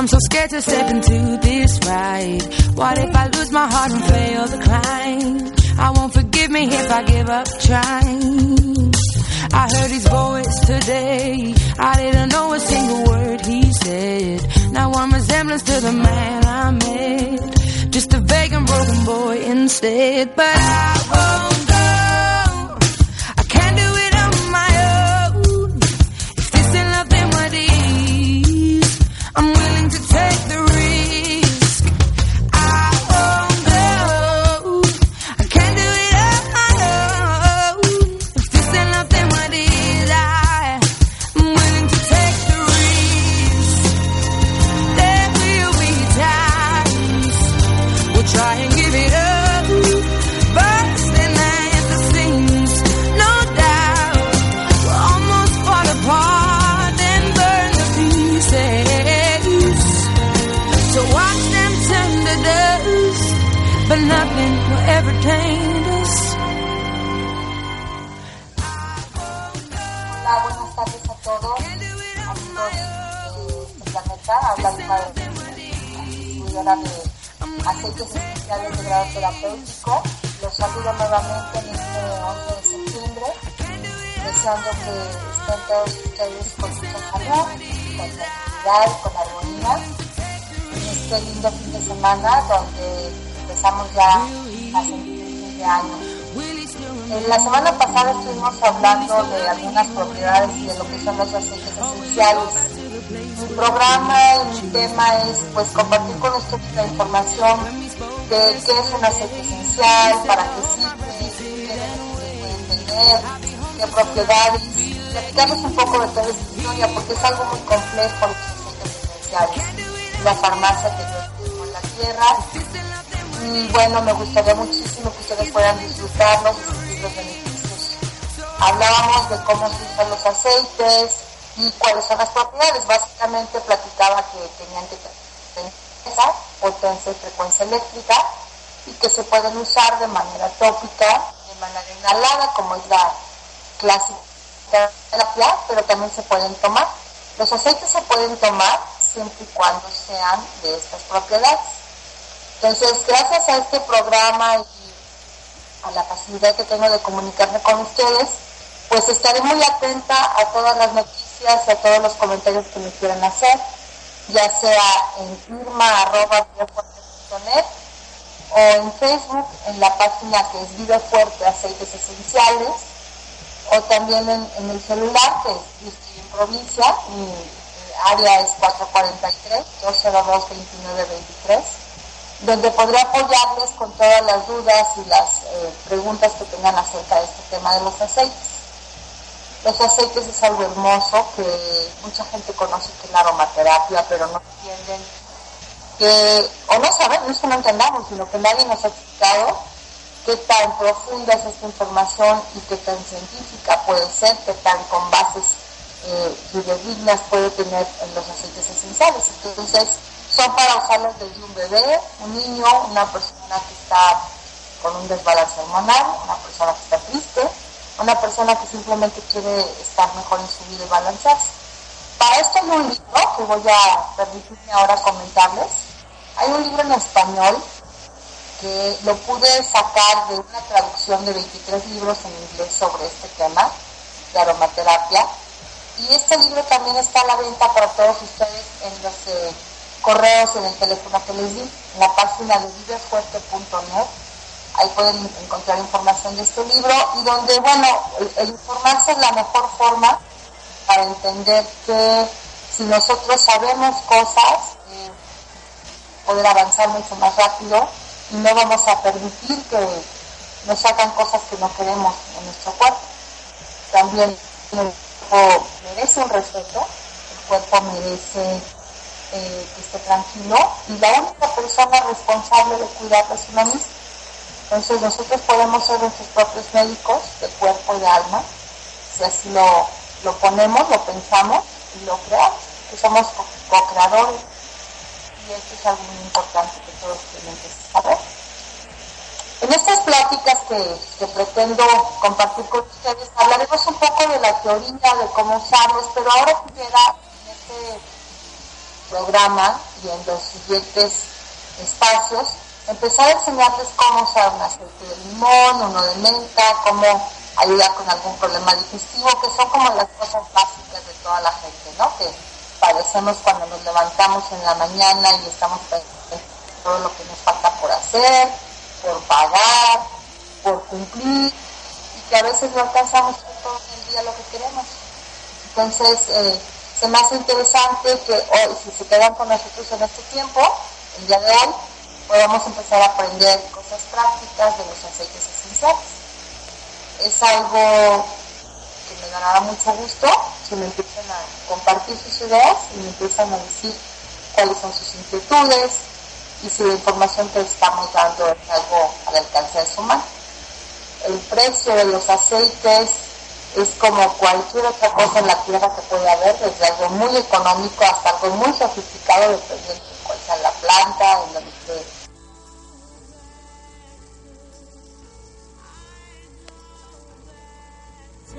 I'm so scared to step into this ride. What if I lose my heart and fail the climb? I won't forgive me if I give up trying. I heard his voice today. I didn't know a single word he said. Now one resemblance to the man I met. Just a vague and broken boy instead. But I won't habla Lima estudiadora de aceites esenciales de grado terapéutico. Los saludo nuevamente en este 11 de septiembre, deseando que estén todos ustedes con mucha salud, con tranquilidad, con armonía. En este lindo fin de semana donde empezamos ya a sentir fin de año. En la semana pasada estuvimos hablando de algunas propiedades y de lo que son los aceites esenciales. Mi programa y mi tema es pues compartir con ustedes la información de qué es un aceite esencial, para qué sirve, qué pueden tener, qué propiedades, platicarles un poco de toda esta historia porque es algo muy complejo los aceites esenciales. La farmacia que yo en la tierra y bueno, me gustaría muchísimo que ustedes puedan disfrutarlos y sentir los beneficios. Hablábamos de cómo se usan los aceites y cuáles son las propiedades. Básicamente platicaba que tenían que tener potencia y frecuencia eléctrica y que se pueden usar de manera tópica, de manera inhalada, como es la clásica terapia, pero también se pueden tomar. Los aceites se pueden tomar siempre y cuando sean de estas propiedades. Entonces, gracias a este programa y a la facilidad que tengo de comunicarme con ustedes, pues estaré muy atenta a todas las noticias y a todos los comentarios que me quieran hacer, ya sea en irma.net o en Facebook, en la página que es Vida Fuerte Aceites Esenciales, o también en, en el celular, que yo estoy en provincia, mi área es 443-202-2923 donde podré apoyarles con todas las dudas y las eh, preguntas que tengan acerca de este tema de los aceites. Los aceites es algo hermoso que mucha gente conoce que es la aromaterapia, pero no entienden que, o no saben, no es que no entendamos, sino que nadie nos ha explicado qué tan profunda es esta información y qué tan científica puede ser, qué tan con bases eh, fidedignas puede tener en los aceites esenciales. Entonces, son para usarlos desde un bebé, un niño, una persona que está con un desbalance hormonal, una persona que está triste, una persona que simplemente quiere estar mejor en su vida y balancearse. Para esto hay un libro que voy a permitirme ahora comentarles. Hay un libro en español que lo pude sacar de una traducción de 23 libros en inglés sobre este tema de aromaterapia. Y este libro también está a la venta para todos ustedes en los... Eh, correos en el teléfono que les di, en la página de vivefuerte.net. Ahí pueden encontrar información de este libro y donde, bueno, el, informarse es la mejor forma para entender que si nosotros sabemos cosas, eh, poder avanzar mucho más rápido y no vamos a permitir que nos hagan cosas que no queremos en nuestro cuerpo. También el cuerpo merece un respeto, el cuerpo merece eh, que esté tranquilo y la única persona responsable de cuidarlo es una misma. Entonces nosotros podemos ser nuestros propios médicos de cuerpo y de alma, si así lo, lo ponemos, lo pensamos y lo creamos, que somos co-creadores. Y esto es algo muy importante que todos tienen que saber. En estas pláticas que, pretendo compartir con ustedes, hablaremos un poco de la teoría, de cómo usarlos, pero ahora quisiera en este programa y en los siguientes espacios empezar a enseñarles cómo usar un aceite de limón, uno de menta, cómo ayudar con algún problema digestivo, que son como las cosas básicas de toda la gente, ¿no? Que padecemos cuando nos levantamos en la mañana y estamos pensando todo lo que nos falta por hacer, por pagar, por cumplir, y que a veces no alcanzamos todo el día lo que queremos. Entonces, eh, se me hace interesante que hoy, si se quedan con nosotros en este tiempo, el día de hoy, podamos empezar a aprender cosas prácticas de los aceites esenciales. Es algo que me dará mucho gusto si me empiezan a compartir sus ideas y me empiezan a decir cuáles son sus inquietudes y si la información que estamos dando es algo al alcance de su mano. El precio de los aceites es como cualquier otra cosa en la tierra que puede haber, desde algo muy económico hasta algo muy sofisticado, dependiendo de cuál sea la planta, en donde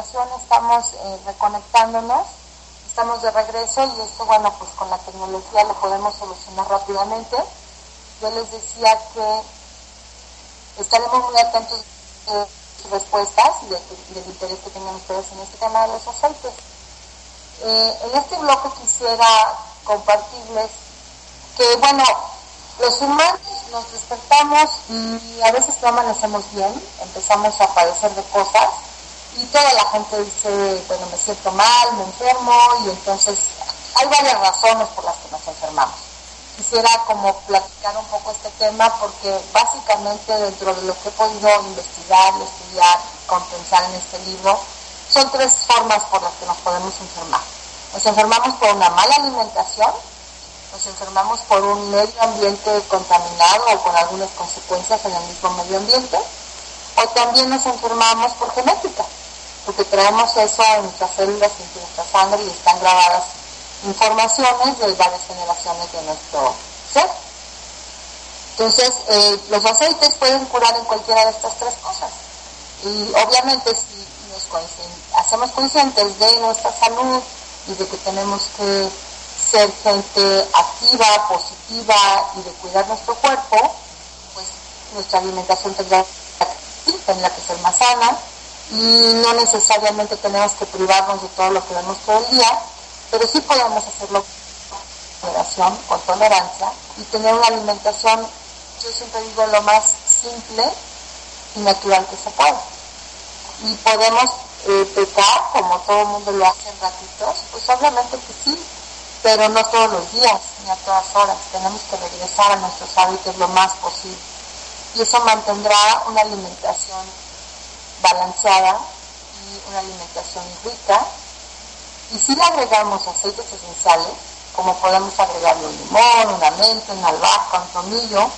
esté estamos eh, reconectándonos, estamos de regreso y esto, bueno, pues con la tecnología lo podemos solucionar rápidamente. Yo les decía que estaremos muy atentos de sus respuestas y, del interés que tengan ustedes en este tema de los aceites. Eh, en este bloque quisiera compartirles que, bueno, los humanos nos despertamos y a veces no amanecemos bien, empezamos a padecer de cosas y toda la gente dice, bueno, me siento mal, me enfermo y entonces hay varias razones por las que nos enfermamos. Quisiera como platicar un poco este tema porque básicamente dentro de lo que he podido investigar y estudiar, compensar en este libro, son tres formas por las que nos podemos enfermar. Nos enfermamos por una mala alimentación, nos enfermamos por un medio ambiente contaminado o con algunas consecuencias en el mismo medio ambiente, o también nos enfermamos por genética porque traemos eso en nuestras células, en nuestra sangre y están grabadas informaciones de varias generaciones de nuestro ser. Entonces, eh, los aceites pueden curar en cualquiera de estas tres cosas. Y obviamente si nos hacemos conscientes de nuestra salud y de que tenemos que ser gente activa, positiva y de cuidar nuestro cuerpo, pues nuestra alimentación tendrá, tendrá que ser más sana, y no necesariamente tenemos que privarnos de todo lo que vemos todo el día, pero sí podemos hacerlo con moderación, con tolerancia y tener una alimentación, yo siempre digo, lo más simple y natural que se pueda. Y podemos eh, pecar, como todo el mundo lo hace en ratitos, pues obviamente que sí, pero no todos los días ni a todas horas. Tenemos que regresar a nuestros hábitos lo más posible. Y eso mantendrá una alimentación balanceada y una alimentación rica. Y si le agregamos aceites esenciales, como podemos agregarle un limón, una menta, una albahaca, un tomillo,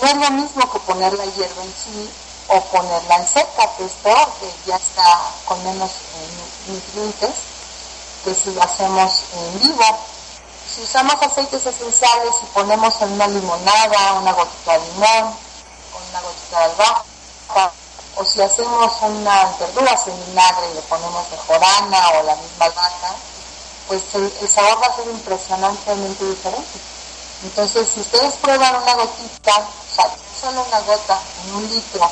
no es lo mismo que poner la hierba en sí o ponerla en seca, que esto que ya está con menos eh, nutrientes que si lo hacemos en vivo. Si usamos aceites esenciales y ponemos en una limonada una gotita de limón, con una gotita de albahaca, o si hacemos una verdura en vinagre y le ponemos mejorana o la misma albahaca, pues el, sabor va a ser impresionantemente diferente. Entonces, si ustedes prueban una gotita, o sea, solo una gota en un litro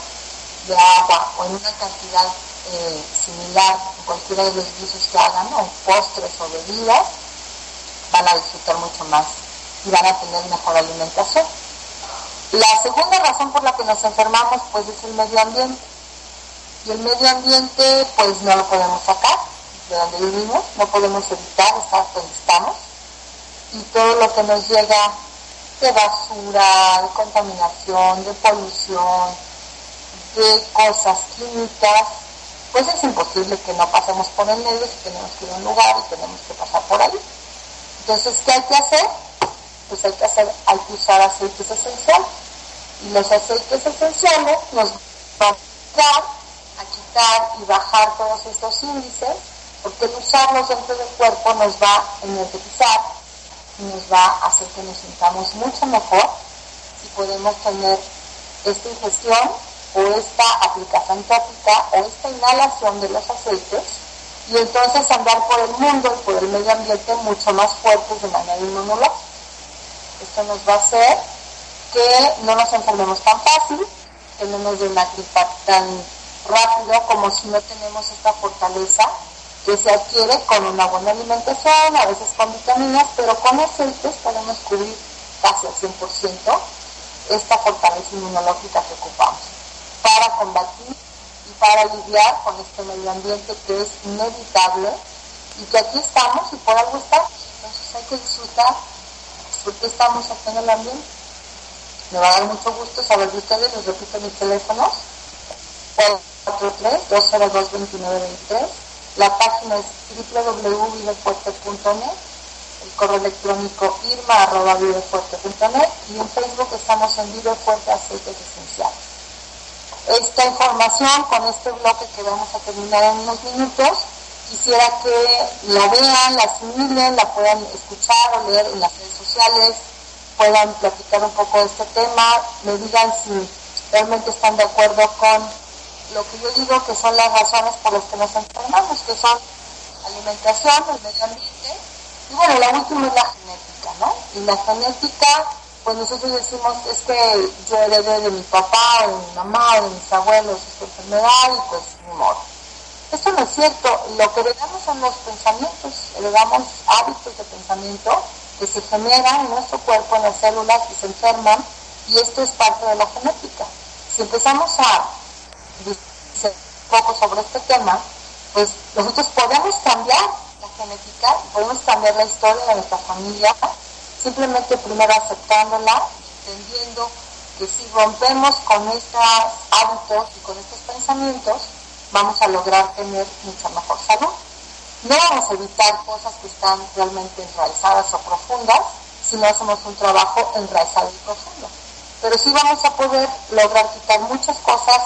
de agua o en una cantidad eh, similar en cualquiera de los guisos que hagan, o postres o bebidas, van a disfrutar mucho más y van a tener mejor alimentación. La segunda razón por la que nos enfermamos pues es el medio ambiente. Y el medio ambiente, pues no lo podemos sacar de donde vivimos, no podemos evitar estar donde estamos. Y todo lo que nos llega de basura, de contaminación, de polución, qué cosas químicas, pues es imposible que no pasemos por el medio si tenemos que ir a un lugar y tenemos que pasar por ahí. Entonces, ¿qué hay que hacer? Pues hay que hacer, hay que usar aceites esenciales. Y los aceites esenciales nos van a y bajar todos estos índices, porque usarlos dentro del cuerpo nos va a energetizar y nos va a hacer que nos sintamos mucho mejor y podemos tener esta ingestión o esta aplicación tópica o esta inhalación de los aceites y entonces andar por el mundo y por el medio ambiente mucho más fuertes de manera inmunológica. Esto nos va a hacer que no nos enfermemos tan fácil, que no nos una gripa tan rápido como si no tenemos esta fortaleza que se adquiere con una buena alimentación, a veces con vitaminas, pero con aceites podemos cubrir casi al 100% esta fortaleza inmunológica que ocupamos para combatir y para lidiar con este medio ambiente que es inevitable y que aquí estamos y por algo estamos. Entonces hay que disfrutar porque estamos en el ambiente. Me va a dar mucho gusto saber de ustedes, les repito mis teléfonos, 432022923, la página es www.vivefuerte.net, el correo electrónico irma.vivefuerte.net y en Facebook estamos en Vive Fuerte Aceites Esenciales. Esta información con este bloque que vamos a terminar en unos minutos, quisiera que la vean, la asimilen, la puedan escuchar o leer en las redes sociales, puedan platicar un poco de este tema, me digan si realmente están de acuerdo con lo que yo digo que son las razones por las que nos enfermamos, que son alimentación, el medio ambiente, y bueno, la última es la genética, ¿no? Y la genética, pues nosotros decimos es que yo heredé de mi papá, de mi mamá, de mis abuelos esta enfermedad y pues ni modo. Esto no es cierto, lo que heredamos son los pensamientos, heredamos hábitos de pensamiento que se generan en nuestro cuerpo, en las células y se enferman, y esto es parte de la genética. Si empezamos a un poco sobre este tema, pues nosotros podemos cambiar la genética, podemos cambiar la historia de nuestra familia, simplemente primero aceptándola, entendiendo que si rompemos con estos hábitos y con estos pensamientos, vamos a lograr tener mucha mejor salud. No vamos a evitar cosas que están realmente enraizadas o profundas si no hacemos un trabajo enraizado y profundo. Pero sí vamos a poder lograr quitar muchas cosas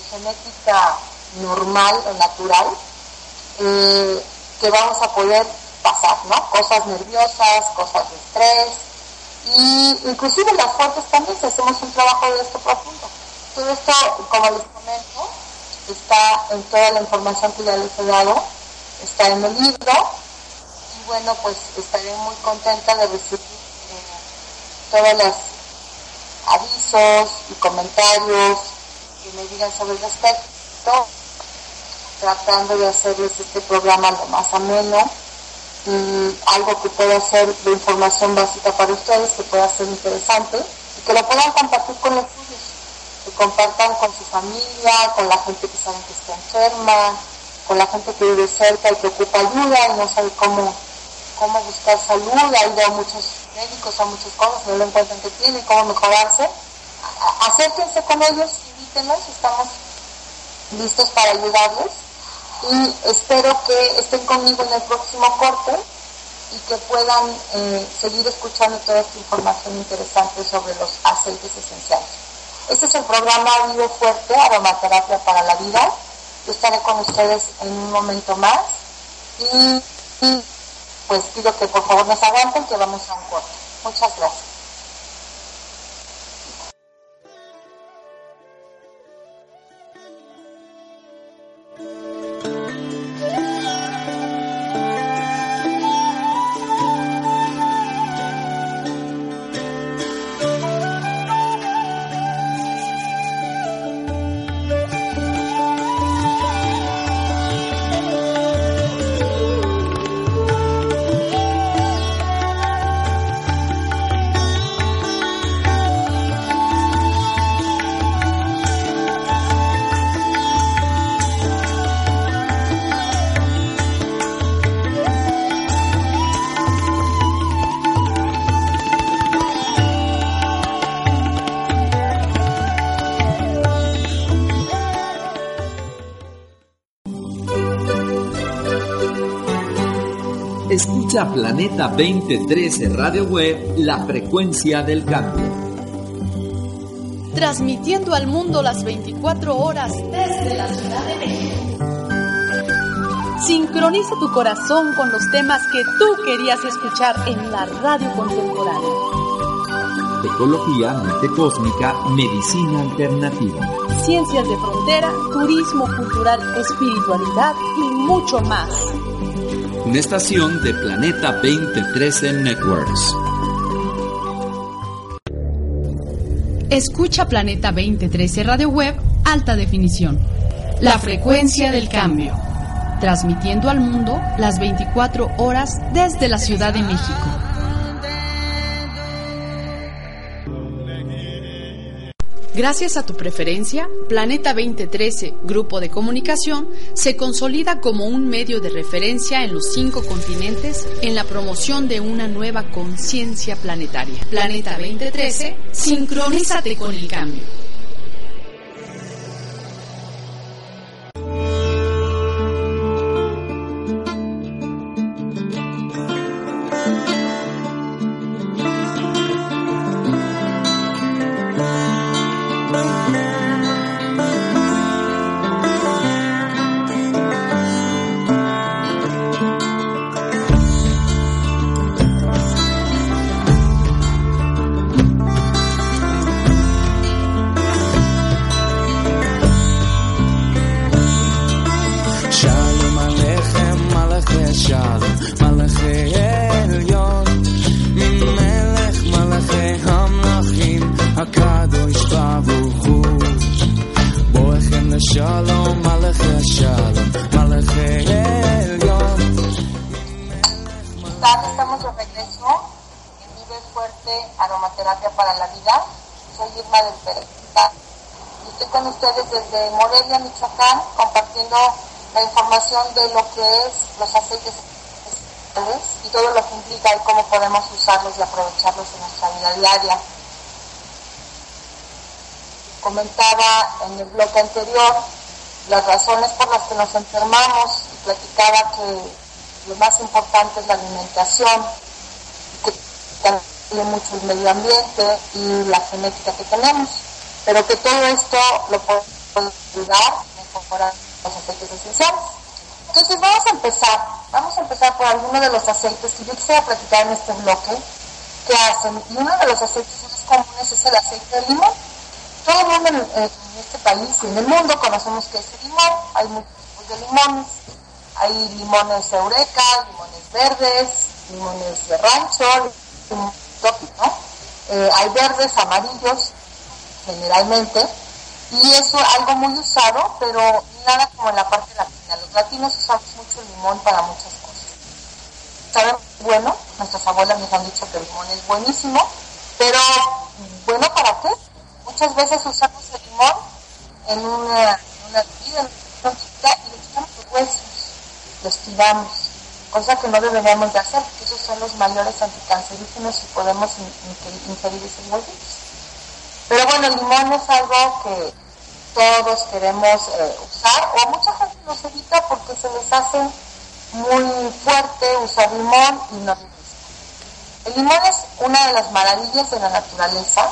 genética normal o natural eh, que vamos a poder pasar, ¿no? Cosas nerviosas, cosas de estrés, y inclusive las fuertes también si hacemos un trabajo de esto profundo. Todo esto, como les comento, está en toda la información que ya les he dado, está en el libro, y bueno, pues estaré muy contenta de recibir eh, todos los avisos y comentarios que me digan sobre el respecto, tratando de hacerles este programa lo más ameno y algo que pueda ser de información básica para ustedes, que pueda ser interesante y que lo puedan compartir con los suyos, que compartan con su familia, con la gente que saben que está enferma, con la gente que vive cerca y que ocupa ayuda y no sabe cómo, cómo buscar salud, ha ido a muchos médicos, a muchas cosas, no lo encuentran que tienen, cómo mejorarse. Acérquense con ellos, estamos listos para ayudarles y espero que estén conmigo en el próximo corte y que puedan eh, seguir escuchando toda esta información interesante sobre los aceites esenciales. Este es el programa Vivo Fuerte, Aromaterapia para la Vida. Yo estaré con ustedes en un momento más y, y pues pido que por favor nos aguanten que vamos a un corte. Muchas gracias. Escucha Planeta 2013 Radio Web, la frecuencia del cambio. Transmitiendo al mundo las 24 horas desde la Ciudad de México. Sincroniza tu corazón con los temas que tú querías escuchar en la radio contemporánea. Ecología, mente cósmica, medicina alternativa. Ciencias de frontera, turismo cultural, espiritualidad y mucho más una estación de Planeta 2013 Networks. Escucha Planeta 2013 Radio Web Alta Definición. La frecuencia del cambio. Transmitiendo al mundo las 24 horas desde la Ciudad de México. Gracias a tu preferencia, Planeta 2013, Grupo de Comunicación, se consolida como un medio de referencia en los cinco continentes en la promoción de una nueva conciencia planetaria. Planeta 2013, sincronízate con el cambio. De lo que es los aceites y todo lo que implica y cómo podemos usarlos y aprovecharlos en nuestra vida diaria. Comentaba en el bloque anterior las razones por las que nos enfermamos y platicaba que lo más importante es la alimentación, que también mucho el medio ambiente y la genética que tenemos, pero que todo esto lo podemos ayudar a mejorar los aceites esenciales. Entonces vamos a empezar, vamos a empezar por alguno de los aceites que yo quisiera platicar en este bloque que hacen. Y uno de los aceites más comunes es el aceite de limón. Todo el mundo en, este país y en el mundo conocemos que es el limón. Hay muchos tipos de limones. Hay limones eureka, limones verdes, limones de rancho, ¿no? Eh, hay verdes, amarillos, generalmente. Y es algo muy usado, pero nada como en la parte de la los latinos usamos mucho limón para muchas cosas. Saben bueno, nuestras abuelas nos han dicho que el limón es buenísimo, pero ¿bueno para qué? Muchas veces usamos el limón en una, una bebida, en una y le quitamos los huesos, los tiramos, cosa que no deberíamos de hacer, porque esos son los mayores anticancerígenos y podemos ingerir esos huesos. Pero bueno, el limón es algo que todos queremos eh, usar, o mucha gente los evita porque se les hace muy fuerte usar limón y no El limón es una de las maravillas de la naturaleza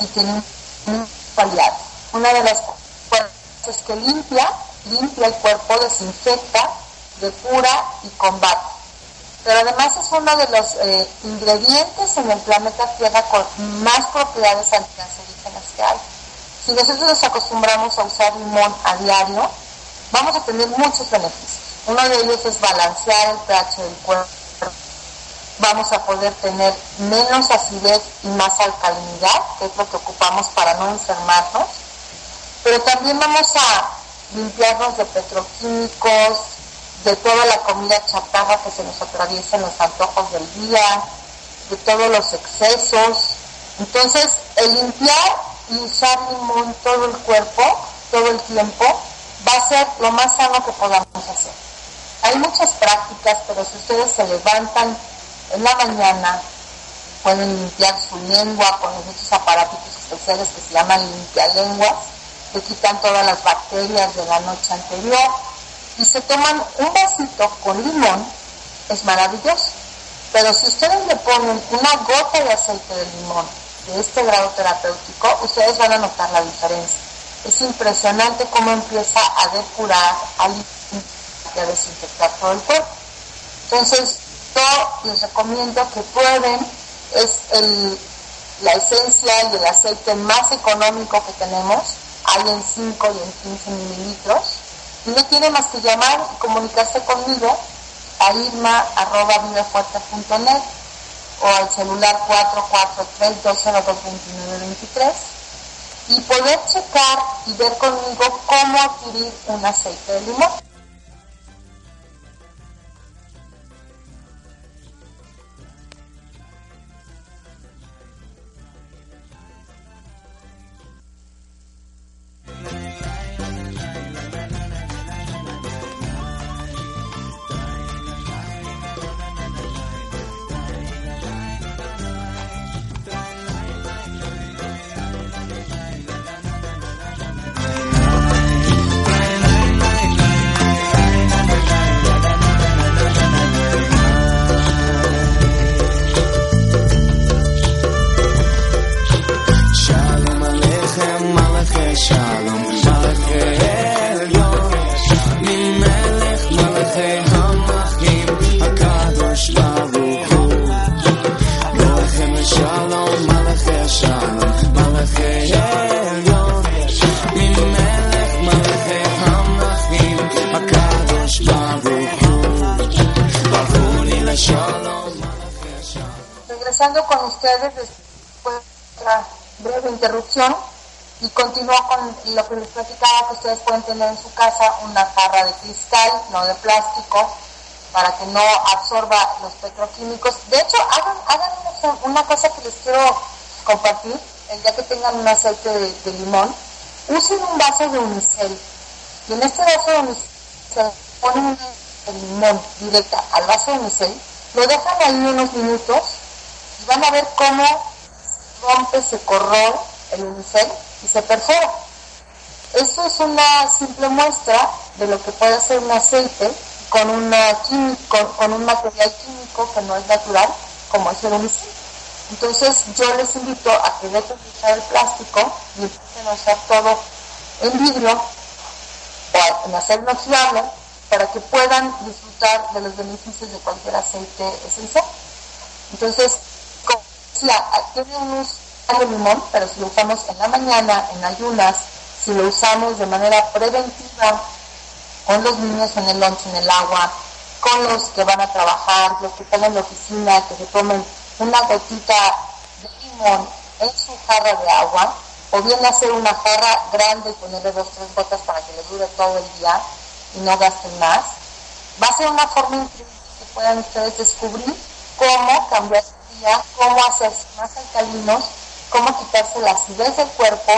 y tiene una cualidad. Una de las cualidades es que limpia, limpia el cuerpo, desinfecta, depura y combate. Pero además es uno de los eh, ingredientes en el planeta Tierra con más propiedades anticancerígenas que hay. Si nosotros nos acostumbramos a usar limón a diario, vamos a tener muchos beneficios. Uno de ellos es balancear el pH del cuerpo. Vamos a poder tener menos acidez y más alcalinidad, que es lo que ocupamos para no enfermarnos. Pero también vamos a limpiarnos de petroquímicos, de toda la comida chatarra que se nos atraviesa en los antojos del día, de todos los excesos. Entonces, el limpiar y usar limón todo el cuerpo, todo el tiempo, va a ser lo más sano que podamos hacer. Hay muchas prácticas, pero si ustedes se levantan en la mañana, pueden limpiar su lengua con muchos aparatitos especiales que se llaman limpialenguas, que quitan todas las bacterias de la noche anterior, y se toman un vasito con limón es maravilloso. Pero si ustedes le ponen una gota de aceite de limón de este grado terapéutico, ustedes van a notar la diferencia. Es impresionante cómo empieza a depurar, a limpiar y a desinfectar todo el cuerpo. Entonces, yo les recomiendo que prueben, es el, la esencia y el aceite más económico que tenemos, hay en 5 y en 15 mililitros, y no tiene más que llamar y comunicarse conmigo a irma.vivefuerte.net o al celular 443-202-2923 y poder checar y ver conmigo cómo adquirir un aceite de limón. Y continúo con lo que les platicaba que ustedes pueden tener en su casa una jarra de cristal, no de plástico, para que no absorba los petroquímicos. De hecho, hagan, hagan una, cosa que les quiero compartir, día que tengan un aceite de, limón, usen un vaso de unicel. Y en este vaso de unicel ponen el limón directa al vaso de unicel, lo dejan ahí unos minutos y van a ver cómo rompe, se corroe el unicel y se perfora. Eso es una simple muestra de lo que puede hacer un aceite con, una químico, con un material químico que no es natural, como es el unicel. Entonces yo les invito a que dejen de usar el plástico y empiecen a usar todo en vidrio o en acero inoxidable para que puedan disfrutar de los beneficios de cualquier aceite esencial. Entonces, como decía, tiene un de limón, pero si lo usamos en la mañana, en ayunas, si lo usamos de manera preventiva, con los niños en el lunch, en el agua, con los que van a trabajar, los que están en la oficina, que se tomen una gotita de limón en su jarra de agua, o bien hacer una jarra grande y ponerle dos tres gotas para que les dure todo el día, y no gasten más. Va a ser una forma increíble que puedan ustedes descubrir cómo cambiar su día, cómo hacerse más alcalinos, cómo quitarse la acidez del cuerpo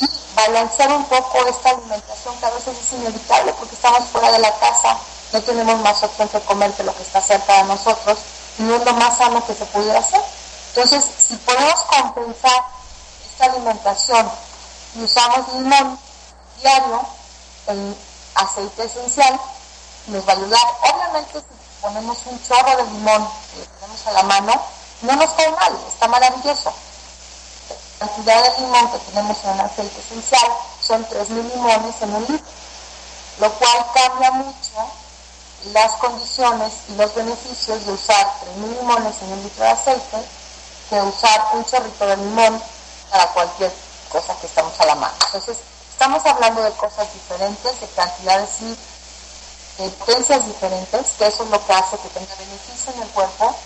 y balancear un poco esta alimentación que a veces es inevitable porque estamos fuera de la casa, no tenemos más opción que comer que lo que está cerca de nosotros y no es lo más sano que se pudiera hacer. Entonces, si podemos compensar esta alimentación y usamos limón diario, en aceite esencial, nos va a ayudar. Obviamente, si ponemos un chorro de limón que tenemos a la mano, no nos cae mal, está maravilloso. La cantidad de limón que tenemos en un aceite esencial son 3.000 limones en un litro, lo cual cambia mucho las condiciones y los beneficios de usar 3.000 limones en un litro de aceite que usar un chorrito de limón para cualquier cosa que estamos a la mano. Entonces, Estamos hablando de cosas diferentes, de cantidades y de potencias diferentes, que eso es lo que hace que tenga beneficio en el cuerpo,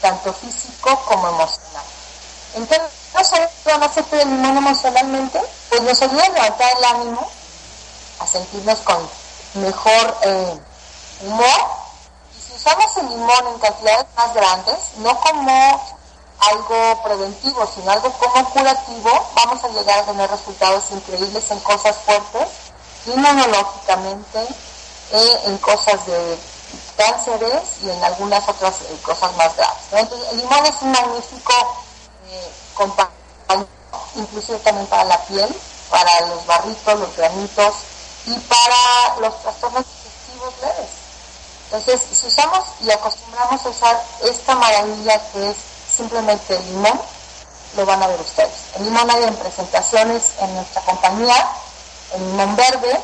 tanto físico como emocional. Entonces, ¿nos a hacer el limón emocionalmente? Pues nos ayuda a levantar el ánimo, a sentirnos con mejor eh, humor. Y si usamos el limón en cantidades más grandes, no como algo preventivo, sino algo como curativo, vamos a llegar a tener resultados increíbles en cosas fuertes, inmunológicamente, eh, en cosas de cánceres y en algunas otras eh, cosas más graves. Entonces, el limón es un magnífico eh, inclusive también para la piel, para los barritos, los granitos y para los trastornos digestivos leves. Entonces, si usamos y acostumbramos a usar esta maravilla que es simplemente el limón, lo van a ver ustedes. El limón hay en presentaciones en nuestra compañía, el limón verde,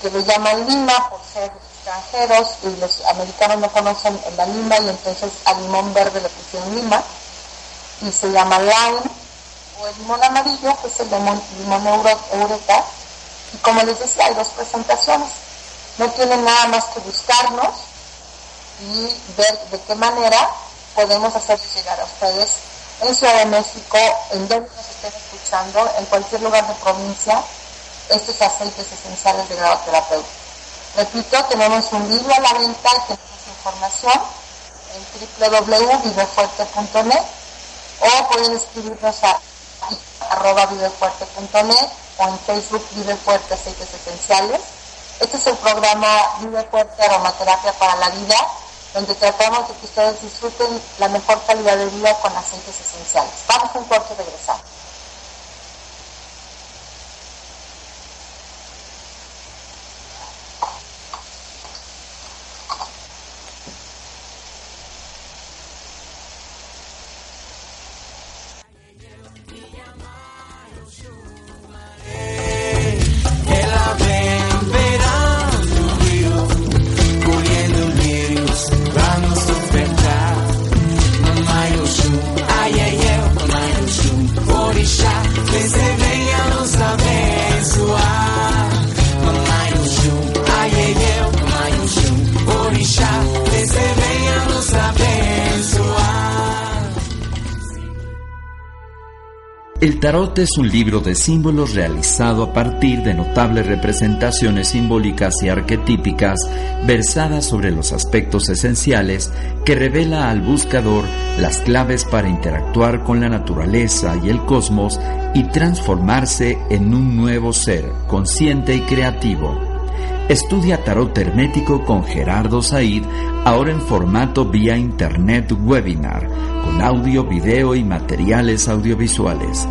que lo llaman lima por ser extranjeros y los americanos no conocen la lima y entonces al limón verde le pusieron lima y se llama lime o el limón amarillo que es el limón, limón eureka y como les decía hay dos presentaciones. No tienen nada más que buscarnos y ver de qué manera podemos hacer llegar a ustedes en Ciudad de México, en donde nos estén escuchando, en cualquier lugar de provincia, estos aceites esenciales de grado terapéutico. Repito, tenemos un libro a la venta y tenemos información en www.vivefuerte.net o pueden escribirnos a arroba vivefuerte.net o en Facebook Vive Fuerte Aceites Esenciales. Este es el programa Vive Fuerte Aromaterapia para la Vida, donde tratamos de que ustedes disfruten la mejor calidad de vida con aceites esenciales. Vamos a un corto y regresamos. Tarot es un libro de símbolos realizado a partir de notables representaciones simbólicas y arquetípicas versadas sobre los aspectos esenciales que revela al buscador las claves para interactuar con la naturaleza y el cosmos y transformarse en un nuevo ser consciente y creativo. Estudia tarot hermético con Gerardo Said, ahora en formato vía internet webinar, con audio, video y materiales audiovisuales.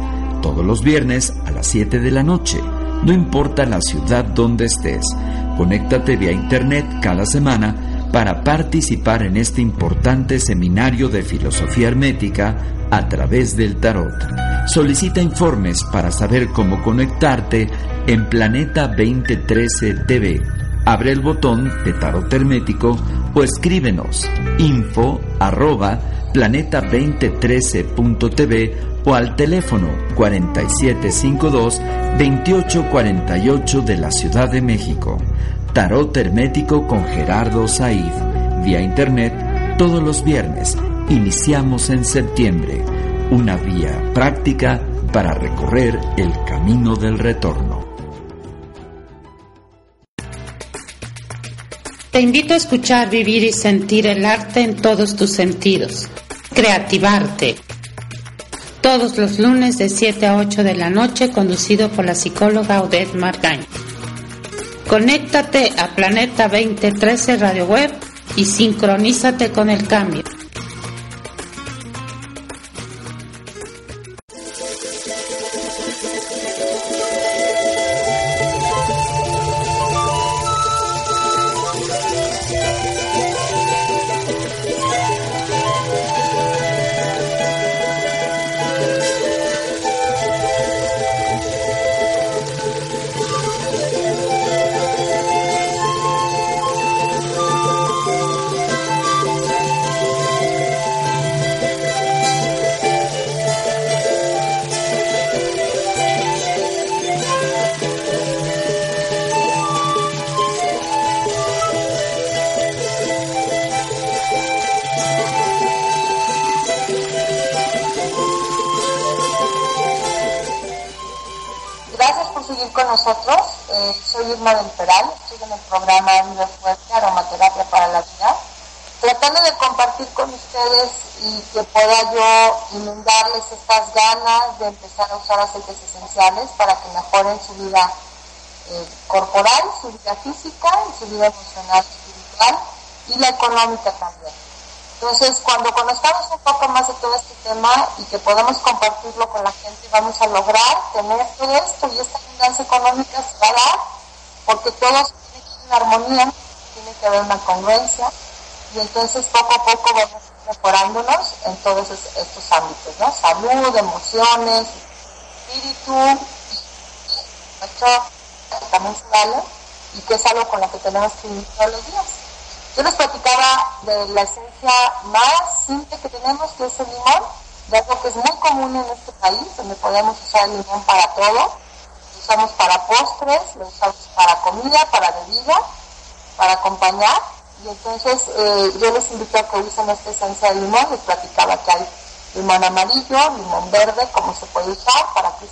Todos los viernes a las 7 de la noche, no importa la ciudad donde estés. Conéctate vía internet cada semana para participar en este importante seminario de filosofía hermética a través del tarot. Solicita informes para saber cómo conectarte en Planeta 2013 TV. Abre el botón de tarot hermético o escríbenos info arroba planeta2013.tv o al teléfono 4752-2848 de la Ciudad de México. Tarot Hermético con Gerardo Said. Vía Internet todos los viernes. Iniciamos en septiembre. Una vía práctica para recorrer el camino del retorno. Te invito a escuchar, vivir y sentir el arte en todos tus sentidos. Creativarte. Todos los lunes de 7 a 8 de la noche, conducido por la psicóloga Odette Margain. Conéctate a Planeta 2013 Radio Web y sincronízate con el cambio. Aceites esenciales para que mejoren su vida eh, corporal, su vida física, su vida emocional, espiritual y la económica también. Entonces, cuando conozcamos un poco más de todo este tema y que podamos compartirlo con la gente, vamos a lograr tener todo esto y esta abundancia económica se va a dar porque todos tienen que en armonía, tiene que haber una congruencia y entonces poco a poco vamos mejorándonos en todos estos ámbitos, ¿no? Salud, emociones, espíritu, nuestro también y que es algo con lo que tenemos que vivir todos los días. Yo les platicaba de la esencia más simple que tenemos, que es el limón, de algo que es muy común en este país, donde podemos usar el limón para todo. Lo usamos para postres, lo usamos para comida, para bebida, para acompañar. Y entonces eh, yo les invito a que usen esta esencia de limón. Les platicaba que hay limón amarillo, limón verde, cómo se puede usar para que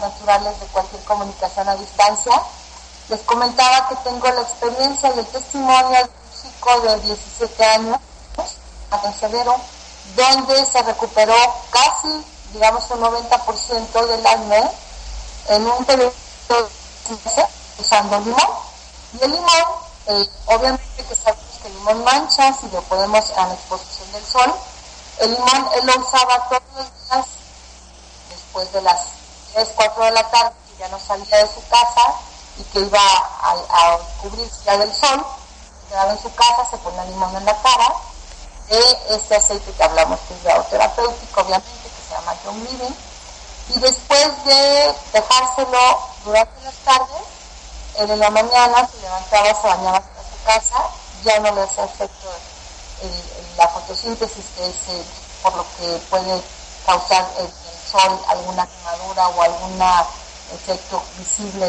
naturales de cualquier comunicación a distancia. Les comentaba que tengo la experiencia y el testimonio de un chico de 17 años, a severo, donde se recuperó casi, digamos, un 90% del acné en un periodo de usando limón. Y el limón, eh, obviamente que sabemos que el limón mancha si lo podemos a la exposición del sol. El limón él lo usaba todos los días después de las 3, 4 de la tarde, que ya no salía de su casa y que iba a, cubrirse ya del sol, quedaba en su casa, se ponía limón en la cara, de este aceite que hablamos que es terapéutico, obviamente, que se llama John Living, y después de dejárselo durante las tardes, en la mañana se levantaba, se bañaba hasta su casa, ya no le hacía efecto la fotosíntesis, que es eh, por lo que puede causar el sol, alguna quemadura o algún efecto visible,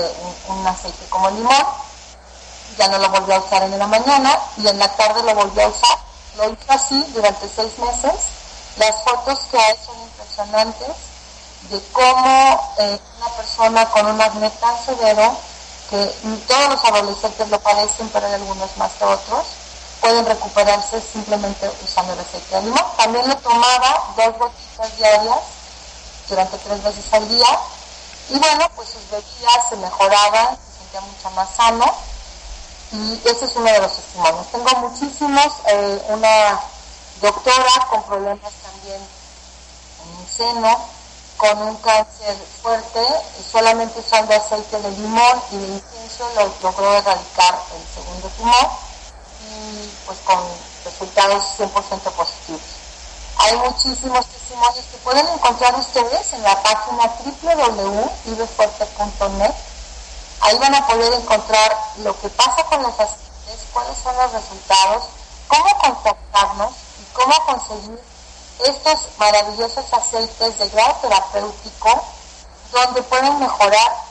un, un aceite como limón. Ya no lo volvió a usar en la mañana y en la tarde lo volvió a usar. Lo hizo así durante seis meses. Las fotos que hay son impresionantes de cómo eh, una persona con un acné tan severo, que todos los adolescentes lo padecen, pero hay algunos más que otros, pueden recuperarse simplemente usando el aceite de limón. También lo tomaba dos gotitas diarias durante tres veces al día. Y bueno, pues sus bebidas se mejoraban, se sentía mucho más sano. Y ese es uno de los testimonios. Tengo muchísimos, eh, una doctora con problemas también en un seno, con un cáncer fuerte, solamente usando aceite de limón y de incienso lo logró erradicar el segundo tumor pues con resultados 100% positivos. Hay muchísimos testimonios que pueden encontrar ustedes en la página www.vivefuerte.net. Ahí van a poder encontrar lo que pasa con los aceites, cuáles son los resultados, cómo contactarnos y cómo conseguir estos maravillosos aceites de grado terapéutico donde pueden mejorar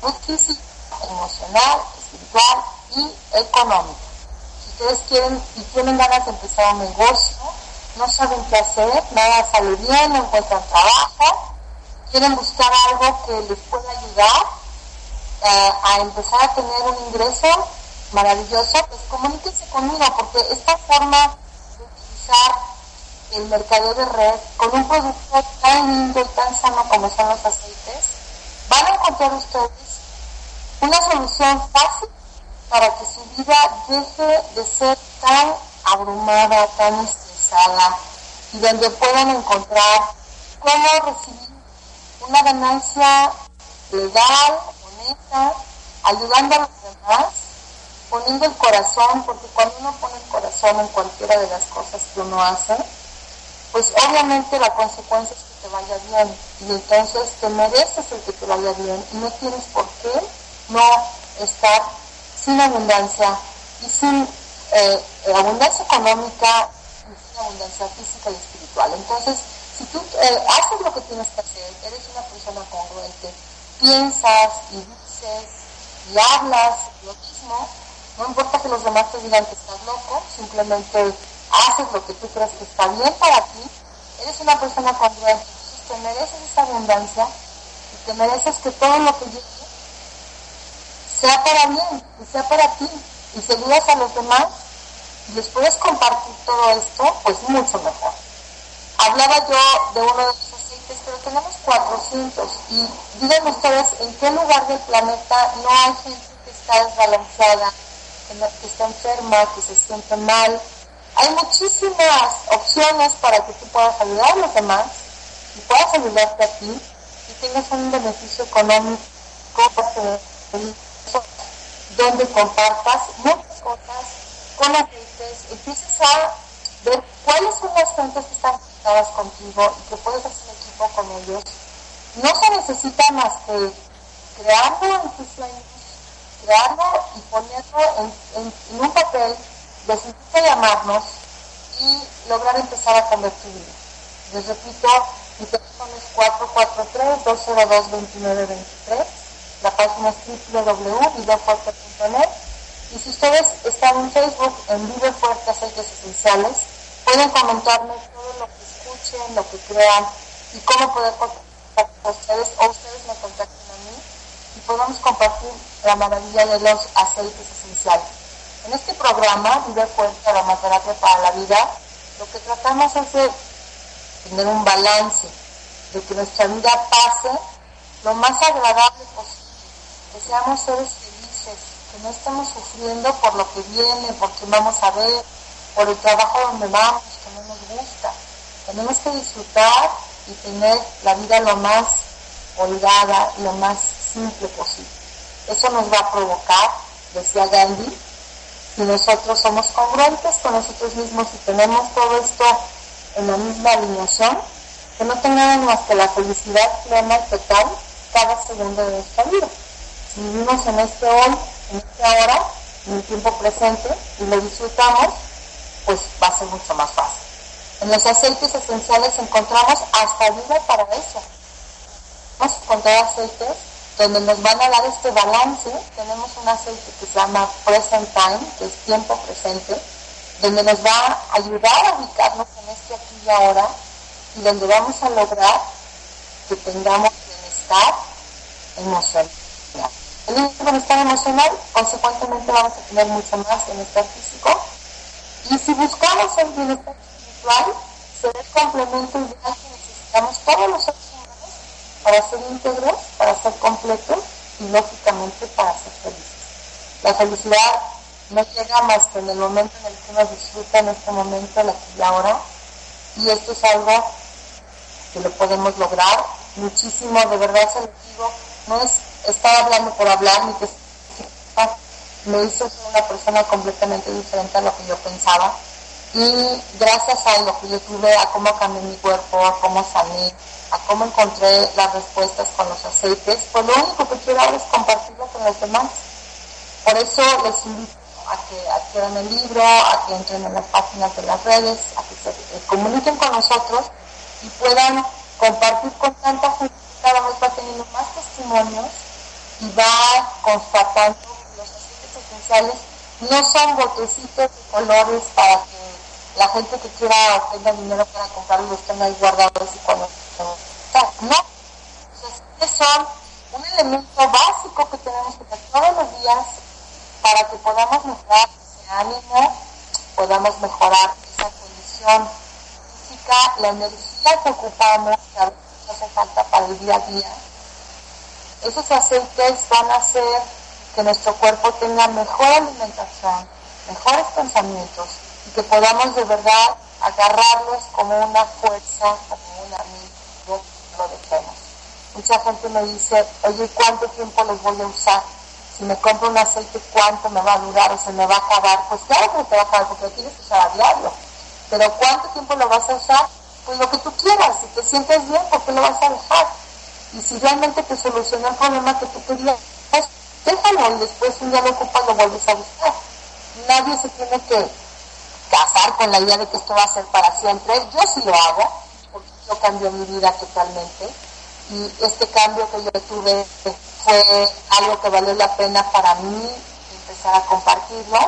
su físico, emocional, espiritual y económico. Ustedes quieren y tienen ganas de empezar un negocio, no saben qué hacer, nada sale bien, no encuentran trabajo, quieren buscar algo que les pueda ayudar eh, a empezar a tener un ingreso maravilloso, pues comuníquense conmigo, porque esta forma de utilizar el mercado de red con un producto tan lindo y tan sano como son los aceites, van a encontrar ustedes una solución fácil para que su vida deje de ser tan abrumada, tan y donde puedan encontrar cómo recibir una ganancia legal, honesta, ayudando a los demás poniendo el corazón, porque cuando uno pone el corazón en cualquiera de las cosas que uno hace, pues obviamente la consecuencia es que te vaya bien. Y entonces te mereces el que te vaya bien y no tienes por qué no estar sin abundancia y sin eh, abundancia económica y sin abundancia física y espiritual. Entonces, si tú eh, haces lo que tienes que hacer, eres una persona congruente, piensas y dices y hablas lo mismo, no importa que los demás te digan que estás loco, simplemente haces lo que tú crees que está bien para ti, eres una persona congruente, entonces te mereces esa abundancia y te mereces que todo lo que llegue sea para bien y sea para ti y si ayudas a los demás y les puedes compartir todo esto, pues mucho mejor. Hablaba yo de uno de los aceites, pero tenemos 400 y díganme ustedes en qué lugar del planeta no hay gente que está desbalanceada, que, está enferma, que se siente mal. Hay muchísimas opciones para que tú puedas ayudar a los demás y puedas ayudarte a ti y tengas un beneficio económico donde compartas muchas cosas con aceites, empieces a ver cuáles son las fuentes que están conectadas contigo y que puedes hacer equipo con ellos. No se necesita más que crearlo en tus sueños, crearlo y ponerlo en, un papel, decidirte llamarnos y lograr empezar a convertir Les repito, mi teléfono es 443-202-2923 la página es www.videofuerte.net y si ustedes están en Facebook en Vive Fuerte Aceites Esenciales, pueden comentarme todo lo que escuchen, lo que crean y cómo poder contactar con ustedes o ustedes me contacten a mí y podamos compartir la maravilla de los aceites esenciales. En este programa, Vive Fuerte, Aromaterapia para la Vida, lo que tratamos es de tener un balance, de que nuestra vida pase lo más agradable posible que seamos seres felices, que no estemos sufriendo por lo que viene, por quien vamos a ver, por el trabajo donde vamos, que no nos gusta. Tenemos que disfrutar y tener la vida lo más holgada, lo más simple posible. Eso nos va a provocar, decía Gandhi, si nosotros somos congruentes con nosotros mismos y tenemos todo esto en la misma alineación, que no tengamos más que la felicidad plena y total cada segundo de nuestra vida vivimos en este hoy, en este ahora, en el tiempo presente y lo disfrutamos, pues va a ser mucho más fácil. En los aceites esenciales encontramos hasta ayuda para eso. Vamos a encontrar aceites donde nos van a dar este balance. Tenemos un aceite que se llama Present Time, que es tiempo presente, donde nos va a ayudar a ubicarnos en este aquí y ahora y donde vamos a lograr que tengamos bienestar emocional. En un bienestar emocional, consecuentemente vamos a tener mucho más bienestar físico. Y si buscamos el bienestar espiritual, será el complemento ideal que necesitamos todos los seres humanos para ser íntegros, para ser completos y lógicamente para ser felices. La felicidad no llega más que en el momento en el que uno disfruta en este momento, la aquí y ahora. Y esto es algo que lo podemos lograr muchísimo, de verdad se lo digo, no es estaba hablando por hablar, ni que me hizo ser una persona completamente diferente a lo que yo pensaba. Y gracias a lo que yo tuve, a cómo cambié mi cuerpo, a cómo sané, a cómo encontré las respuestas con los aceites, pues lo único que quiero ahora es compartirlo con los demás. Por eso les invito a que adquieran el libro, a que entren en las páginas de las redes, a que se comuniquen con nosotros y puedan compartir con tanta gente cada vez va teniendo más y va constatando que los aceites esenciales no son botecitos de colores para que la gente que quiera tenga dinero para comprarlos los tenga ahí guardados y cuando no, los aceites son un elemento básico que tenemos que tener todos los días para que podamos mejorar ese ánimo, podamos mejorar esa condición física, la energía que ocupamos, que a veces hace falta para el día a día esos aceites van a hacer que nuestro cuerpo tenga mejor alimentación, mejores pensamientos y que podamos de verdad agarrarlos como una fuerza, como un amigo, lo dejemos. Mucha gente me dice, oye, ¿cuánto tiempo los voy a usar? si me compro un aceite, ¿cuánto me va a durar o se me va a acabar? Pues claro que te va a acabar porque lo tienes usar a diario. Pero ¿cuánto tiempo lo vas a usar? Pues lo que tú quieras. Si te sientes bien, ¿por qué lo vas a dejar? Y si realmente te solucionó el problema que tú querías, déjalo y después un día lo ocupas, lo vuelves a buscar. Nadie se tiene que casar con la idea de que esto va a ser para siempre. Yo sí lo hago, porque yo cambió mi vida totalmente. Y este cambio que yo tuve fue algo que valió la pena para mí empezar a compartirlo.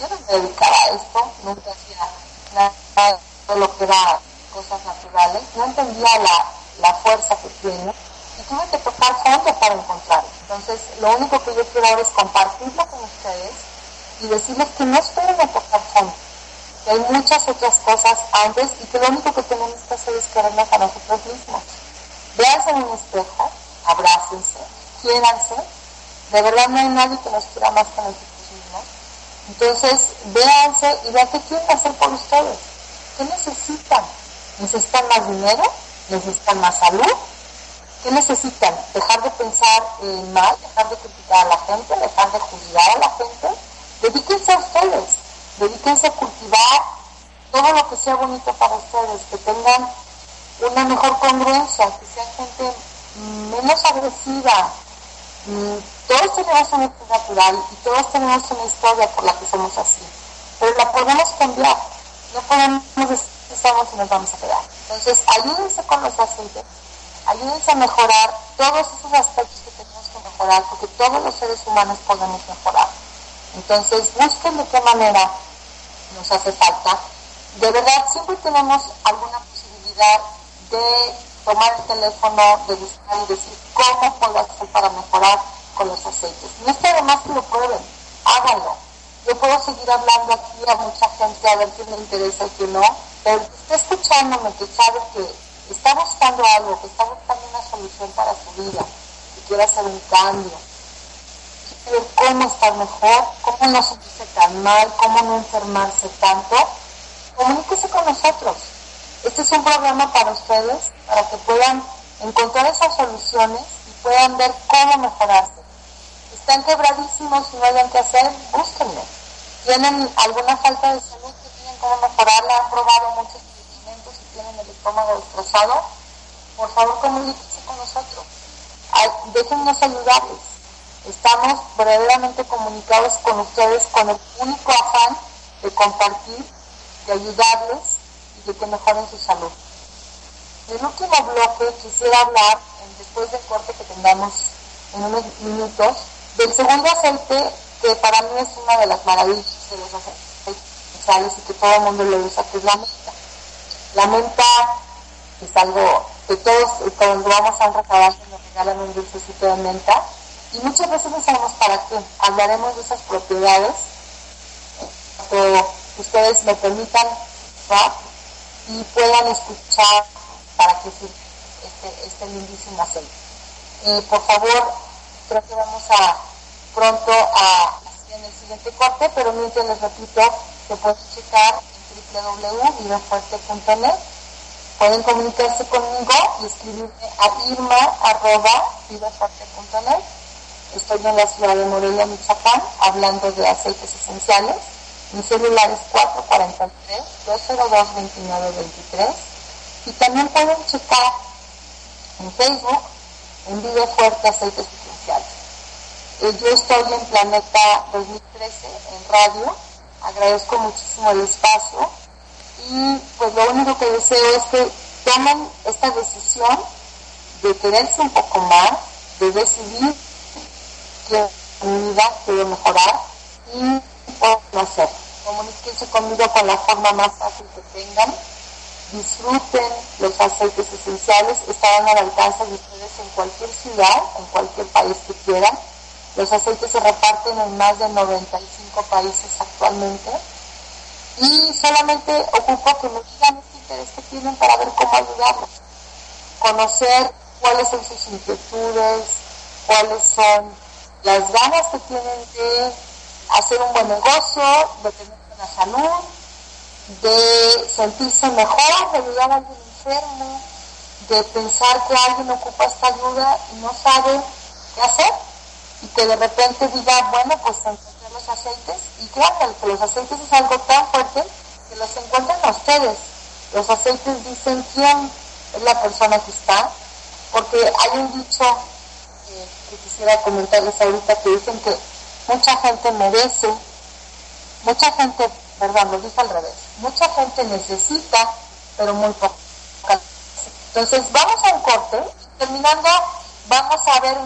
Yo no me dedicaba a esto, nunca hacía nada de lo que era cosas naturales, no entendía la, la fuerza que tiene y tuve que tocar fondo para encontrarlo. Entonces, lo único que yo quiero ahora es compartirlo con ustedes y decirles que no esperen a tocar fondo, que hay muchas otras cosas antes y que lo único que tenemos que hacer es querernos a nosotros mismos. Véanse en un espejo, abrácense, quiéranse. De verdad no hay nadie que nos quiera más que nosotros mismos. Entonces, véanse y vean qué quieren hacer por ustedes. ¿Qué necesitan? ¿Necesitan más dinero? ¿Necesitan más salud? ¿Qué necesitan? ¿Dejar de pensar en mal? ¿Dejar de criticar a la gente? ¿Dejar de juzgar a la gente? Dedíquense a ustedes. Dedíquense a cultivar todo lo que sea bonito para ustedes. Que tengan una mejor congruencia. Que sea gente menos agresiva. Todos tenemos una historia natural y todos tenemos una historia por la que somos así. Pero la podemos cambiar. No podemos decir que estamos y nos vamos a quedar. Entonces, ayúdense con los aceites ayúdense a mejorar todos esos aspectos que tenemos que mejorar, porque todos los seres humanos podemos mejorar. Entonces, busquen de qué manera nos hace falta. De verdad, siempre tenemos alguna posibilidad de tomar el teléfono, de buscar y decir cómo puedo hacer para mejorar con los aceites. No está de más que lo prueben, háganlo. Yo puedo seguir hablando aquí a mucha gente a ver quién le interesa y quién no, pero que está escuchándome, que sabe que está buscando algo, que está buscando una solución para su vida, que quiere hacer un cambio, quiere cómo estar mejor, cómo no sentirse tan mal, cómo no enfermarse tanto, comuníquese con nosotros. Este es un programa para ustedes, para que puedan encontrar esas soluciones y puedan ver cómo mejorarse. Están quebradísimos y no hayan que hacer, búsquenlo. Tienen alguna falta de salud que tienen cómo mejorarla, han probado muchos estómago destrozado, por favor comuníquense con nosotros. déjennos ayudarles. Estamos verdaderamente comunicados con ustedes con el único afán de compartir, de ayudarles y de que mejoren su salud. El último bloque quisiera hablar, después del corte que tengamos en unos minutos, del segundo aceite que para mí es una de las maravillas de los aceites y que todo el mundo lo usa, que es la menta. La menta es algo que todos cuando vamos a un restaurante nos regalan un dulcecito de menta y muchas veces no sabemos para qué. Hablaremos de esas propiedades que ustedes me permitan y puedan escuchar para que sirva este, este lindísimo aceite. Eh, por favor, creo que vamos a pronto a en el siguiente corte, pero mientras les repito que pueden checar www.vivafuerte.net. Pueden comunicarse conmigo y escribirme a irma.vivafuerte.net. Estoy en la ciudad de Morelia, Michoacán, hablando de aceites esenciales. Mi celular es 443-202-2923. Y también pueden checar en Facebook en Vida Fuerte Aceites Esenciales. Eh, yo estoy en Planeta 2013 en radio. Agradezco muchísimo el espacio y pues lo único que deseo es que tomen esta decisión de quererse un poco más, de decidir que mi vida quiero mejorar y puedo hacer. Comuníquense conmigo con la forma más fácil que tengan. Disfruten los aceites esenciales, estarán al alcance de ustedes en cualquier ciudad, en cualquier país que quieran. Los aceites se reparten en más de 95 países actualmente y solamente ocupo que me digan este interés que tienen para ver cómo ayudarlos. Conocer cuáles son sus inquietudes, cuáles son las ganas que tienen de hacer un buen negocio, de tener buena salud, de sentirse mejor, de ayudar a alguien enfermo, de pensar que alguien ocupa esta ayuda y no sabe qué hacer. Y que de repente diga, bueno, pues encontré los aceites y claro, que los aceites es algo tan fuerte que los encuentran a ustedes. Los aceites dicen quién es la persona que está, porque hay un dicho eh, que quisiera comentarles ahorita que dicen que mucha gente merece, mucha gente, perdón, lo dije al revés, mucha gente necesita, pero muy poco. Entonces vamos a un corte, terminando, vamos a ver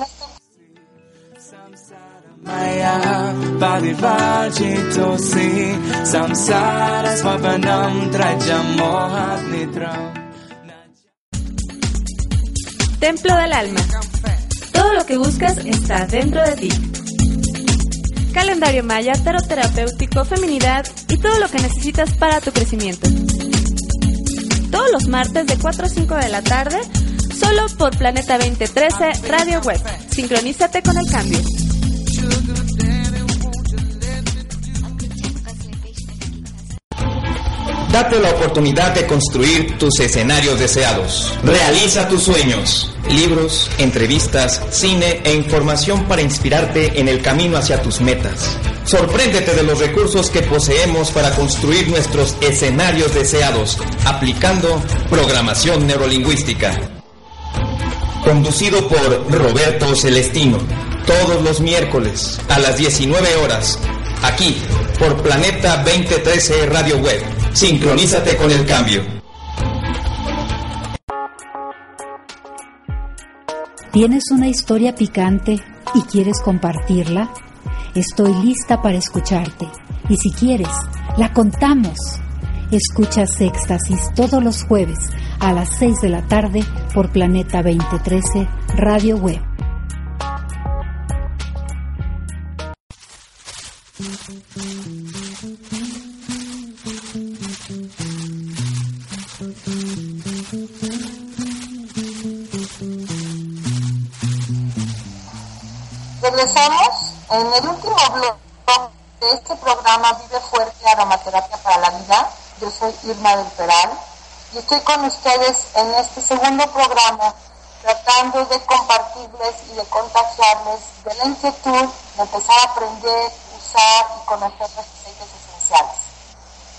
Templo del Alma. Todo lo que buscas está dentro de ti. Calendario maya, tarot terapéutico, feminidad y todo lo que necesitas para tu crecimiento. Todos los martes de 4 a 5 de la tarde, solo por Planeta 2013 Radio Web. Sincronízate con el cambio. Date la oportunidad de construir tus escenarios deseados. Realiza tus sueños. Libros, entrevistas, cine e información para inspirarte en el camino hacia tus metas. Sorpréndete de los recursos que poseemos para construir nuestros escenarios deseados, aplicando programación neurolingüística. Conducido por Roberto Celestino. Todos los miércoles a las 19 horas. Aquí, por Planeta 2013 Radio Web. Sincronízate con el cambio. ¿Tienes una historia picante y quieres compartirla? Estoy lista para escucharte. Y si quieres, la contamos. Escucha Sextasis todos los jueves a las 6 de la tarde por Planeta 2013 Radio Web. Regresamos en el último blog de este programa Vive Fuerte Aromaterapia para la Vida. Yo soy Irma del Peral y estoy con ustedes en este segundo programa tratando de compartirles y de contagiarles de la inquietud de empezar a aprender, usar y conocer los aceites esenciales.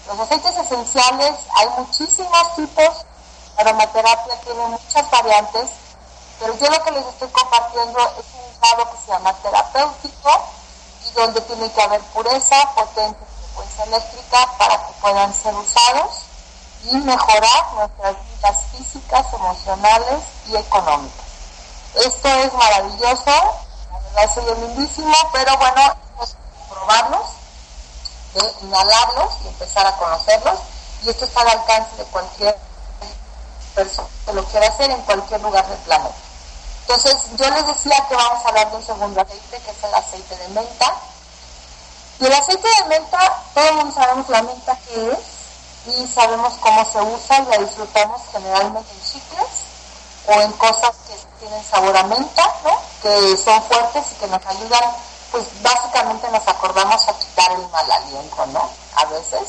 Los aceites esenciales hay muchísimos tipos, aromaterapia tiene muchas variantes, pero yo lo que les estoy compartiendo es un grado que se llama terapéutico y donde tiene que haber pureza, potente frecuencia eléctrica para que puedan ser usados y mejorar nuestras vidas físicas, emocionales y económicas. Esto es maravilloso, la verdad soy lindísimo, pero bueno, es probarlos, de inhalarlos y empezar a conocerlos, y esto está al alcance de cualquier persona que lo quiera hacer en cualquier lugar del planeta. Entonces, yo les decía que vamos a hablar de un segundo aceite, que es el aceite de menta. Y el aceite de menta, todo el mundo sabemos la menta que es, y sabemos cómo se usa y la disfrutamos generalmente en chicles o en cosas que tienen sabor a menta, ¿no? que son fuertes y que nos ayudan, pues básicamente nos acordamos a quitar el mal aliento, ¿no? A veces.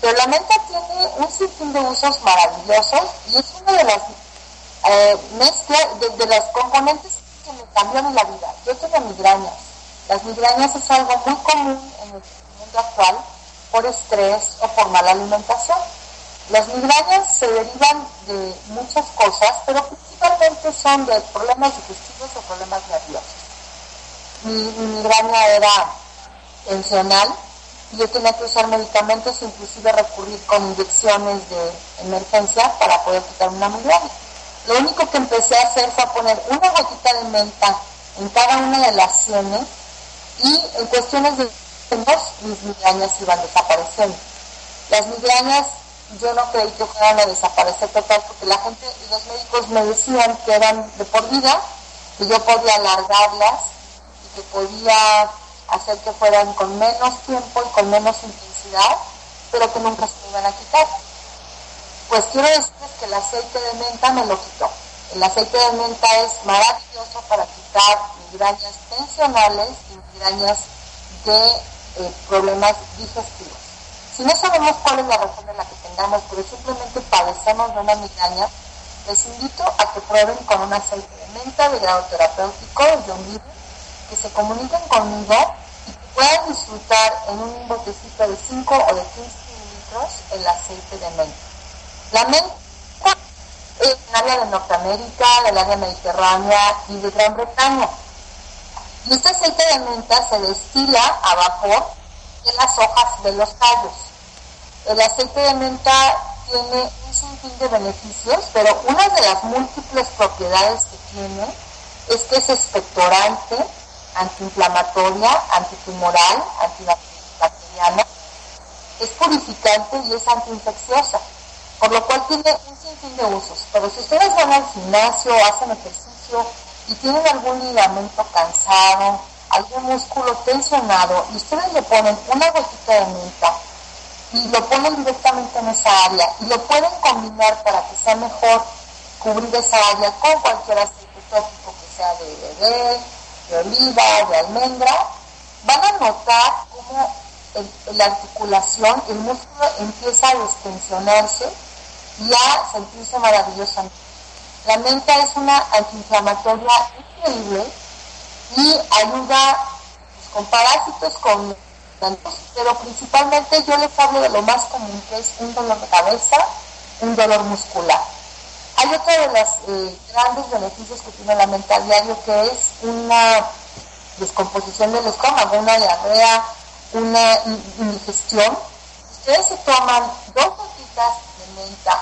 Pero la menta tiene un sinfín de usos maravillosos y es una de las eh, mezclas, de, de las componentes que me cambian la vida. Yo tengo migrañas. Las migrañas es algo muy común en el mundo actual por estrés o por mala alimentación. Las migrañas se derivan de muchas cosas, pero principalmente son de problemas digestivos o problemas nerviosos. Mi, mi migraña era tensional y yo tenía que usar medicamentos, inclusive recurrir con inyecciones de emergencia para poder quitar una migraña. Lo único que empecé a hacer fue poner una gotita de menta en cada una de las sienes y en cuestiones de mis migrañas iban desapareciendo. Las migrañas yo no creí que fueran a desaparecer total porque la gente y los médicos me decían que eran de por vida, que yo podía alargarlas y que podía hacer que fueran con menos tiempo y con menos intensidad, pero que nunca se iban a quitar. Pues quiero decirles que el aceite de menta me lo quitó. El aceite de menta es maravilloso para quitar migrañas tensionales y migrañas de eh, problemas digestivos. Si no sabemos cuál es la razón de la que tengamos, pero simplemente padecemos de una migraña, les invito a que prueben con un aceite de menta de grado terapéutico, de un libro, que se comuniquen conmigo y que puedan disfrutar en un botecito de 5 o de 15 mililitros el aceite de menta. La menta es en área de Norteamérica, del área mediterránea y de Gran Bretaña. Y este aceite de menta se destila a vapor de las hojas de los tallos. El aceite de menta tiene un sinfín de beneficios, pero una de las múltiples propiedades que tiene es que es expectorante, antiinflamatoria, antitumoral, antibacteriana, es purificante y es antiinfecciosa, por lo cual tiene un sinfín de usos. Pero si ustedes van al gimnasio, hacen ejercicio y tienen algún ligamento cansado, algún músculo tensionado, y ustedes le ponen una gotita de menta y lo ponen directamente en esa área y lo pueden combinar para que sea mejor cubrir esa área con cualquier aceite tópico que sea de bebé, de oliva, de almendra, van a notar cómo la articulación, el músculo empieza a destensionarse y a sentirse maravillosamente. La menta es una antiinflamatoria increíble y ayuda con parásitos, con pero principalmente yo les hablo de lo más común que es un dolor de cabeza, un dolor muscular. Hay otro de los eh, grandes beneficios que tiene la menta diario que es una descomposición del estómago, una diarrea, una indigestión. Ustedes se toman dos gotitas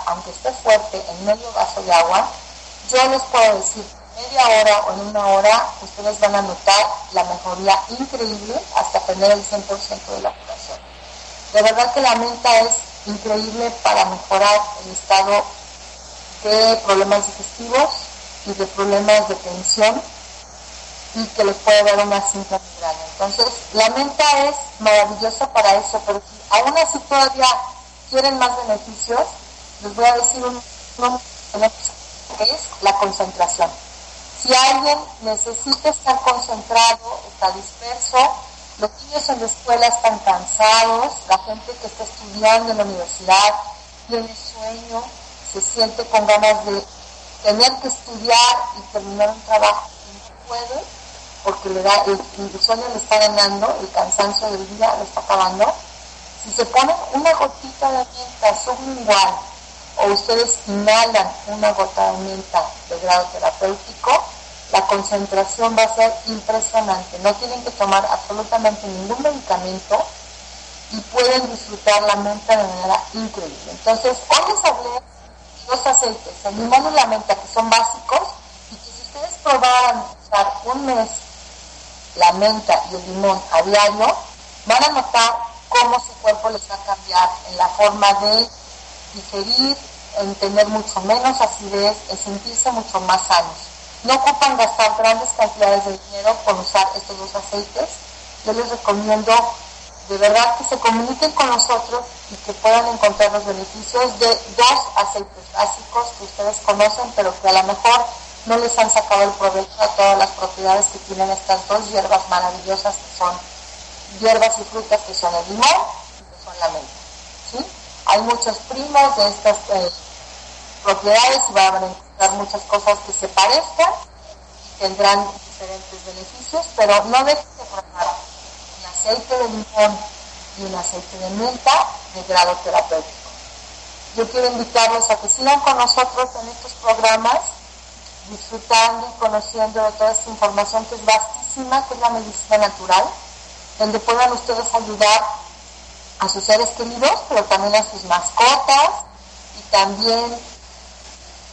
aunque esté fuerte, en medio vaso de agua, yo les puedo decir media hora o en una hora, ustedes van a notar la mejoría increíble hasta tener el 100% de la curación. De verdad que la menta es increíble para mejorar el estado de problemas digestivos y de problemas de tensión y que les puede dar una simple migraña. Entonces, la menta es maravillosa para eso, pero si aún así todavía quieren más beneficios, les voy a decir un, un que es la concentración. Si alguien necesita estar concentrado, está disperso, los niños en la escuela están cansados, la gente que está estudiando en la universidad tiene sueño, se siente con ganas de tener que estudiar y terminar un trabajo y no puede, porque le da, el, sueño le está ganando, el cansancio del día le está acabando. Si se ponen una gotita de menta sublingual o ustedes inhalan una gota de menta de grado terapéutico, la concentración va a ser impresionante. No tienen que tomar absolutamente ningún medicamento y pueden disfrutar la menta de manera increíble. Entonces, hoy les hablé de dos aceites, el limón y la menta, que son básicos, y que si ustedes probaran usar un mes la menta y el limón a diario, van a notar cómo su cuerpo les va a cambiar en la forma de digerir, en tener mucho menos acidez, en sentirse mucho más sanos. No ocupan gastar grandes cantidades de dinero por usar estos dos aceites. Yo les recomiendo de verdad que se comuniquen con nosotros y que puedan encontrar los beneficios de dos aceites básicos que ustedes conocen, pero que a lo mejor no les han sacado el provecho a todas las propiedades que tienen estas dos hierbas maravillosas que son hierbas y frutas que son el limón y que son la menta. Hay muchos primos de estas eh, propiedades y van a encontrar muchas cosas que se parezcan y tendrán diferentes beneficios, pero no dejen de probar un aceite de limón y un aceite de menta de grado terapéutico. Yo quiero invitarlos a que sigan con nosotros en estos programas, disfrutando y conociendo toda esta información que es vastísima, que es la medicina natural, donde puedan ustedes ayudar a sus seres queridos, pero también a sus mascotas y también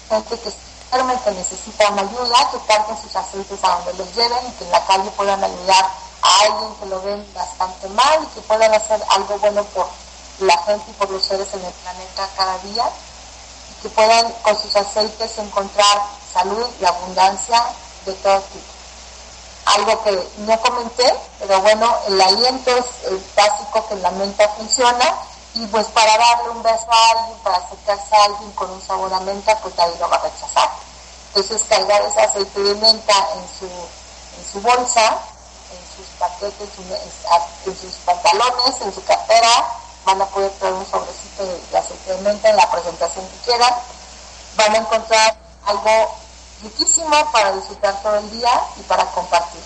gente que realmente necesita una ayuda, que carguen sus aceites a donde los lleven y que en la calle puedan ayudar a alguien que lo ven bastante mal y que puedan hacer algo bueno por la gente y por los seres en el planeta cada día y que puedan con sus aceites encontrar salud y abundancia de todo tipo. Algo que no comenté, pero bueno, el aliento es el básico que en la mente funciona y pues para darle un beso a alguien, para acercarse a alguien con un sabor a menta, pues nadie lo va a rechazar. Entonces cargar ese aceite de menta en su, en su bolsa, en sus paquetes, en sus pantalones, en su cartera, van a poder traer un sobrecito de, aceite de menta en la presentación que quieran. Van a encontrar algo riquísimo para disfrutar todo el día y para compartir.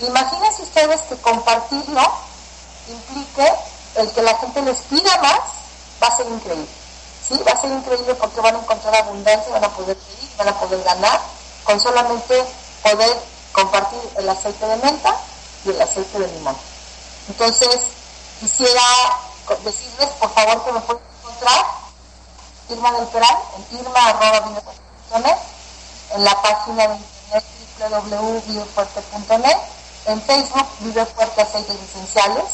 Imagínense ustedes que compartirlo implique el que la gente les pida más, va a ser increíble. ¿sí? Va a ser increíble porque van a encontrar abundancia, van a poder pedir, van a poder ganar con solamente poder compartir el aceite de menta y el aceite de limón. Entonces, quisiera decirles, por favor, que me pueden encontrar Irma del Peral, en irma.net, en la página de internet en Facebook Vive Fuerte Aceites Esenciales,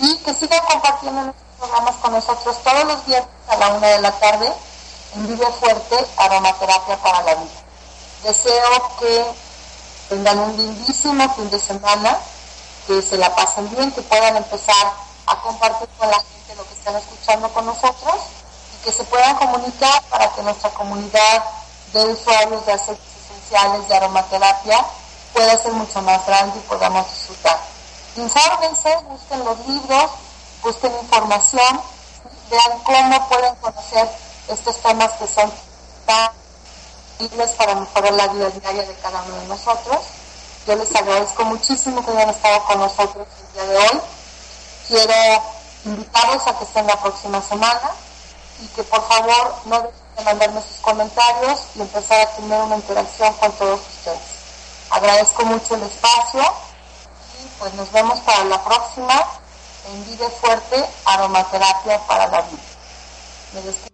y que sigan compartiendo nuestros programas con nosotros todos los viernes a la una de la tarde en Vive Fuerte Aromaterapia para la Vida. Deseo que tengan un lindísimo fin de semana, que se la pasen bien, que puedan empezar a compartir con la gente lo que están escuchando con nosotros y que se puedan comunicar para que nuestra comunidad de usuarios de aceites esenciales de aromaterapia pueda ser mucho más grande y podamos disfrutar. Infórmense, busquen los libros, busquen información, vean cómo pueden conocer estos temas que son tan útiles para mejorar la vida diaria de cada uno de nosotros. Yo les agradezco muchísimo que hayan estado con nosotros el día de hoy. Quiero invitarlos a que estén la próxima semana y que por favor no dejen mandarme sus comentarios y empezar a tener una interacción con todos ustedes. Agradezco mucho el espacio y pues nos vemos para la próxima en Vive Fuerte Aromaterapia para la Vida. Me despido.